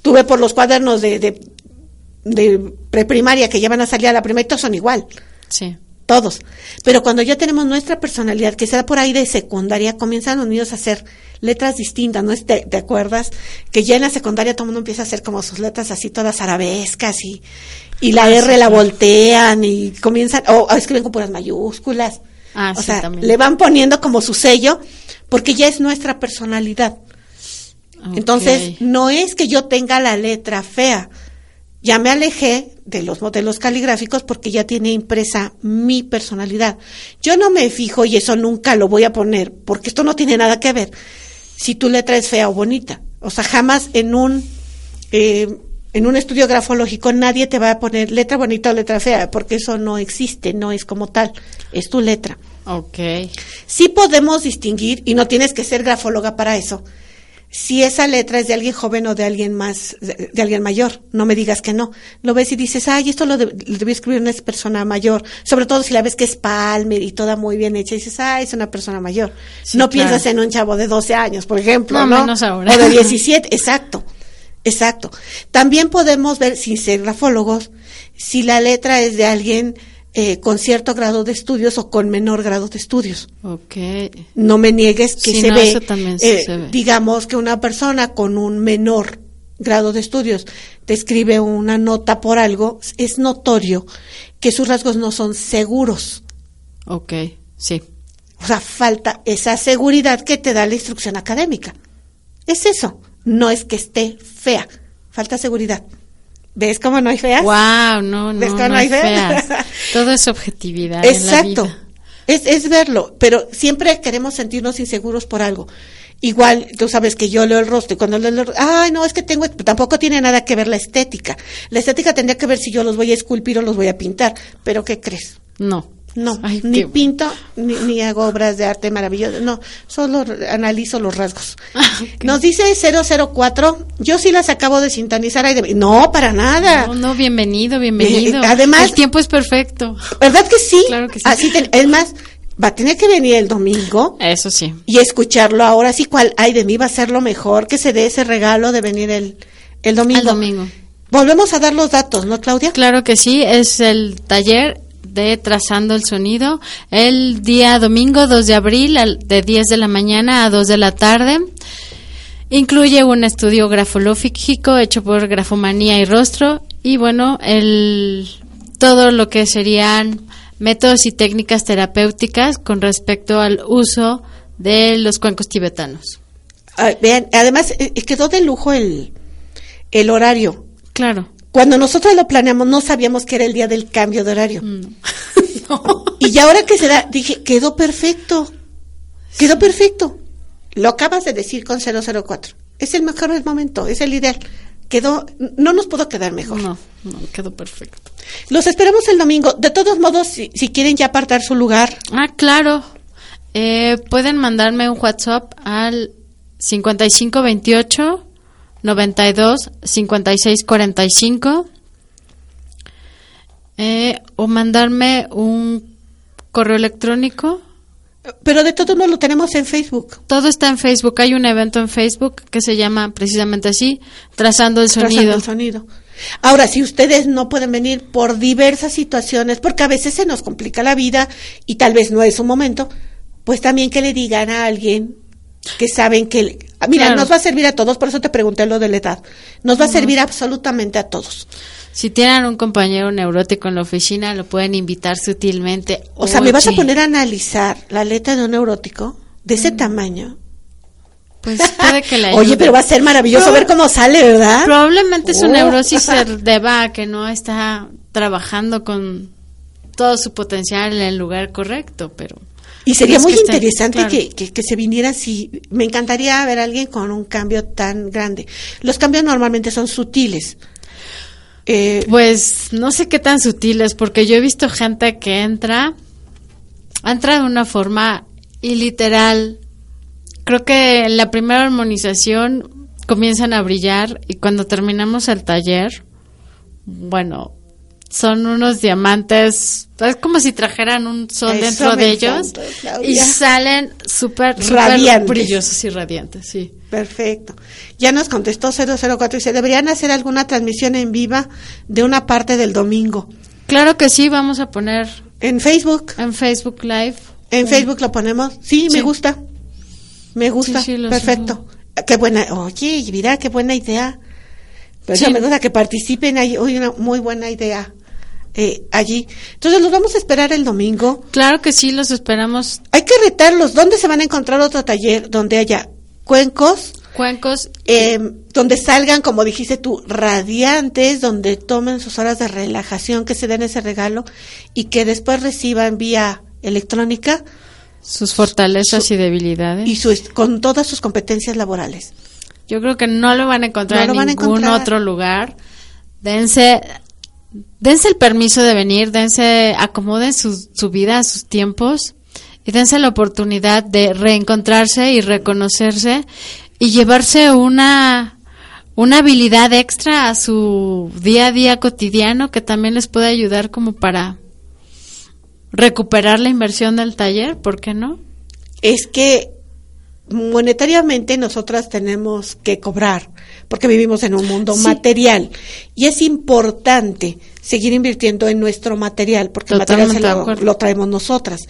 Tuve por los cuadernos de, de, de preprimaria que ya van a salir a la primaria y todos son igual. Sí. todos. Pero cuando ya tenemos nuestra personalidad, que se da por ahí de secundaria, comienzan los niños a hacer letras distintas, ¿no? ¿Te, te acuerdas? Que ya en la secundaria todo el mundo empieza a hacer como sus letras así todas arabescas y, y la R la voltean y comienzan, o o escriben con puras mayúsculas. Ah, o sí, sea, también. le van poniendo como su sello, porque ya es nuestra personalidad. Entonces, no es que yo tenga la letra fea. Ya me alejé de los modelos caligráficos porque ya tiene impresa mi personalidad. Yo no me fijo y eso nunca lo voy a poner porque esto no tiene nada que ver si tu letra es fea o bonita. O sea, jamás en un eh, en un estudio grafológico nadie te va a poner letra bonita o letra fea porque eso no existe, no es como tal, es tu letra. Ok. Sí podemos distinguir, y no tienes que ser grafóloga para eso, si esa letra es de alguien joven o de alguien más, de, de alguien mayor. No me digas que no. Lo ves y dices, ay, esto lo, de- lo debió escribir una persona mayor. Sobre todo si la ves que es palmer y toda muy bien hecha, y dices, ay, es una persona mayor. Sí, no claro. piensas en un chavo de 12 años, por ejemplo, No, ¿no? menos ahora. O de 17, exacto. Exacto. También podemos ver, sin ser grafólogos, si la letra es de alguien eh, con cierto grado de estudios o con menor grado de estudios Ok. no me niegues que Sí, se no, ve, eso también sí eh, se ve. digamos que una persona con un menor grado de estudios te escribe una nota por algo, es notorio que sus rasgos no son seguros. Ok. Sí. O sea, falta esa seguridad que te da la instrucción académica. Es eso. No es que esté fea, falta seguridad. ¿Ves cómo no hay feas? Wow, no, no, ¿Ves cómo no no hay feas? feas. Todo es objetividad en la Exacto. vida. Es, es verlo, pero siempre queremos sentirnos inseguros por algo. Igual, tú sabes que yo leo el rostro y cuando leo el rostro, ay, no, es que tengo, tampoco tiene nada que ver la estética. La estética tendría que ver si yo los voy a esculpir o los voy a pintar. Pero ¿qué crees? No. No, Ay, ni qué- pinto, ni, ni hago obras de arte maravillosas, no, solo analizo los rasgos. Ok. Nos dice 004, yo sí las acabo de sintonizar. ahí de- no, para nada. No, no, bienvenido, bienvenido. Eh, además- el tiempo es perfecto. ¿Verdad que sí? Claro que sí. Así es más, va a tener que venir el domingo Eso sí. y escucharlo ahora sí cuál hay de mí va a ser lo mejor que se dé ese regalo de venir el, el domingo. El domingo. Volvemos a dar los datos, ¿no, Claudia? Claro que sí, es el taller de Trazando el Sonido, el día domingo 2 de abril de 10 de la mañana a 2 de la tarde. Incluye un estudio grafológico hecho por Grafomanía y Rostro y bueno, el todo lo que serían métodos y técnicas terapéuticas con respecto al uso de los cuencos tibetanos. Ah, vean, además eh, quedó de lujo el, el horario. Claro. Cuando nosotros lo planeamos no sabíamos que era el día del cambio de horario. Mm. Y ya ahora que se da, dije, quedó perfecto. Quedó perfecto. Lo acabas de decir con 004. Es el mejor momento, es el ideal. Quedó, no nos pudo quedar mejor. No, no, quedó perfecto. Los esperamos el domingo. De todos modos, si, si quieren ya apartar su lugar, Ah, claro. Eh, pueden mandarme un WhatsApp al 5528 92 56 45 eh, o mandarme un correo electrónico. pero de todos modos lo tenemos en Facebook. Todo está en Facebook. Hay un evento en Facebook que se llama precisamente así, Trazando el trazando Sonido. el sonido. Ahora, si ustedes no pueden venir por diversas situaciones, porque a veces se nos complica la vida y tal vez no es su momento, pues también que le digan a alguien que saben que... Mira, Claro. nos va a servir a todos, por eso te pregunté lo de la edad. Nos va a servir absolutamente a todos. Si tienen un compañero neurótico en la oficina, lo pueden invitar sutilmente. O sea, me vas a poner a analizar la letra de un neurótico de ese tamaño. Pues puede que ayude. Oye, pero va a ser maravilloso ver cómo sale, ¿verdad? Probablemente su Oh. neurosis se deba a que no está trabajando con todo su potencial en el lugar correcto, pero Y sería muy que interesante claro. que, que, que se viniera así. Me encantaría ver a alguien con un cambio tan grande. Los cambios normalmente son sutiles. Eh, pues no sé qué tan sutiles, porque yo he visto gente que entra, entra de una forma iliteral. Creo que en la primera armonización comienzan a brillar y cuando terminamos el taller, bueno, son unos diamantes, es como si trajeran un sol Eso dentro de ellos encanta, y salen súper brillosos y radiantes, sí. perfecto. Ya nos contestó 004 y dice, deberían hacer alguna transmisión en viva de una parte del domingo. Claro que sí, vamos a poner En Facebook. En Facebook Live. En Facebook lo ponemos. Sí, me gusta. Me gusta. Sí, sí, lo Perfecto. Qué buena. Oye, mira, qué buena idea. Pero Sí. ya me gusta que participen. Hay hoy una muy buena idea eh, allí. Entonces los vamos a esperar el domingo. Claro que sí, los esperamos. Hay que retarlos. ¿Dónde se van a encontrar otro taller donde haya cuencos? Cuencos. eh, donde salgan, como dijiste tú, radiantes, donde tomen sus horas de relajación, que se den ese regalo y que después reciban vía electrónica sus fortalezas y debilidades. y su, con todas sus competencias laborales. Yo creo que no lo van a encontrar No en ningún encontrar. otro lugar. Dense, dense el permiso de venir, dense, acomoden su, su vida, sus tiempos y dense la oportunidad de reencontrarse y reconocerse y llevarse una, una habilidad extra a su día a día cotidiano que también les puede ayudar como para recuperar la inversión del taller, ¿por qué no? Es que monetariamente nosotras tenemos que cobrar porque vivimos en un mundo Sí. material y es importante seguir invirtiendo en nuestro material porque el material lo, lo traemos nosotras.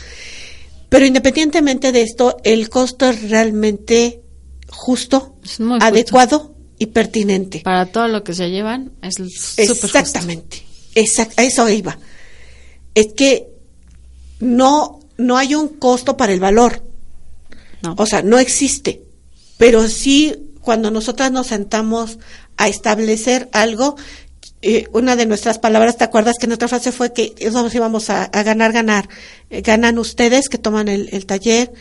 Pero independientemente de esto, el costo es realmente justo, Es muy justo. adecuado y pertinente. Para todo lo que se llevan es. Exactamente. Exact- a eso iba. Es que no, no hay un costo para el valor. No. O sea, no existe. Pero sí, cuando nosotras nos sentamos a establecer algo, eh, una de nuestras palabras, ¿te acuerdas que nuestra frase fue que nosotros íbamos a, a ganar, ganar? Eh, ganan ustedes que toman el, el taller,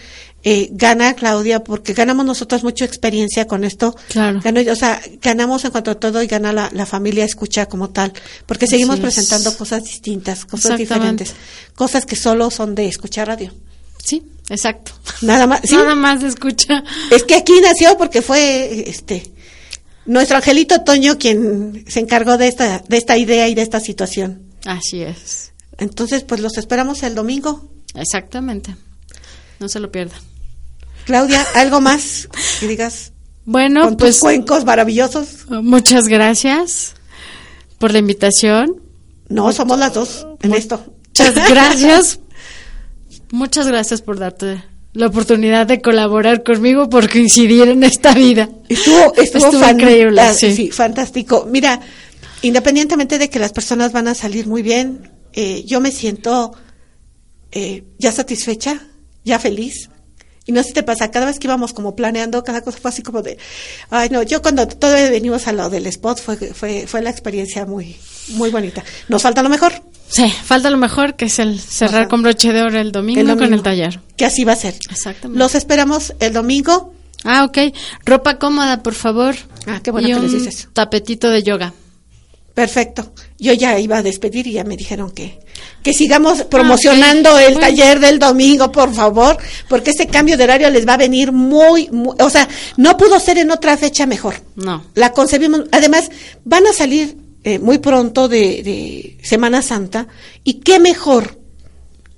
eh, gana Claudia, porque ganamos nosotras mucha experiencia con esto. Claro. O sea, ganamos en cuanto a todo y gana la, la familia escucha como tal, porque seguimos es. presentando cosas distintas, cosas diferentes, cosas que solo son de escuchar radio. Sí, exacto. Nada más. ¿sí? Nada más se escucha. Es que aquí nació porque fue este nuestro angelito Toño quien se encargó de esta de esta idea y de esta situación. Así es. Entonces, pues los esperamos el domingo. Exactamente. No se lo pierda. Claudia, algo más que digas Bueno, con pues tus cuencos maravillosos. muchas gracias por la invitación. No, somos las dos en esto. Muchas gracias. Muchas gracias por darte la oportunidad de colaborar conmigo por coincidir en esta vida. Estuvo, estuvo, increíble, ah, sí. fantástico. Mira, independientemente de que las personas van a salir muy bien, eh, yo me siento eh, ya satisfecha, ya feliz. Y no sé si te pasa, cada vez que íbamos como planeando, cada cosa fue así como de, ay no, yo cuando todavía venimos a lo del spot fue, fue, fue la experiencia muy, muy bonita. Nos falta lo mejor, Sí, falta lo mejor que es el cerrar Ajá. con broche de oro el domingo, el con domingo, el taller. Que así va a ser. Exactamente. Los esperamos el domingo. Ah, ok. Ropa cómoda, por favor. Ah, qué bueno y que les un dices. tapetito de yoga. Perfecto. Yo ya iba a despedir y ya me dijeron que, que sigamos promocionando Ah, ok. el Bueno. taller del domingo, por favor, porque este cambio de horario les va a venir muy, muy, o sea, no pudo ser en otra fecha mejor. No. La concebimos. Además, van a salir eh, muy pronto de, de Semana Santa y qué mejor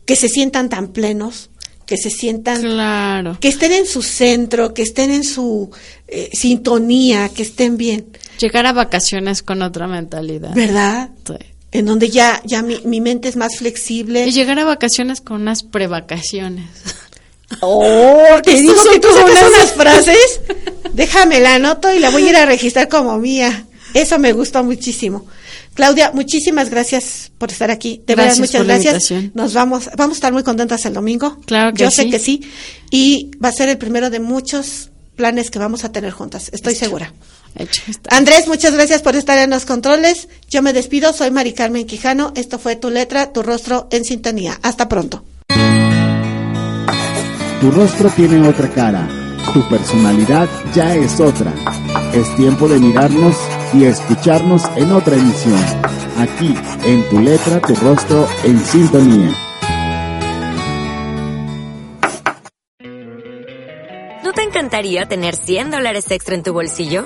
que se sientan tan plenos, que se sientan Claro. que estén en su centro, que estén en su eh, sintonía, que estén bien, Llegar a vacaciones con otra mentalidad. ¿verdad? Sí. En donde ya, ya mi, mi mente es más flexible. Y llegar a vacaciones con unas prevacaciones. Oh, te digo que tú sacas unas frases. Déjame la anoto y la voy a ir a registrar como mía. Eso me gustó muchísimo. Claudia, muchísimas gracias por estar aquí. De verdad, muchas por la gracias. invitación. Nos vamos, vamos a estar muy contentas el domingo. Claro que Yo sé que sí. Y va a ser el primero de muchos planes que vamos a tener juntas. Estoy segura. Hecho. Andrés, muchas gracias por estar en los controles. Yo me despido, soy Mari Carmen Quijano. Esto fue Tu Letra, Tu Rostro en Sintonía. Hasta pronto. Tu rostro tiene otra cara, tu personalidad ya es otra. Es tiempo de mirarnos y escucharnos en otra emisión, aquí en Tu Letra, Tu Rostro en Sintonía. ¿No te encantaría tener 100 dólares extra en tu bolsillo?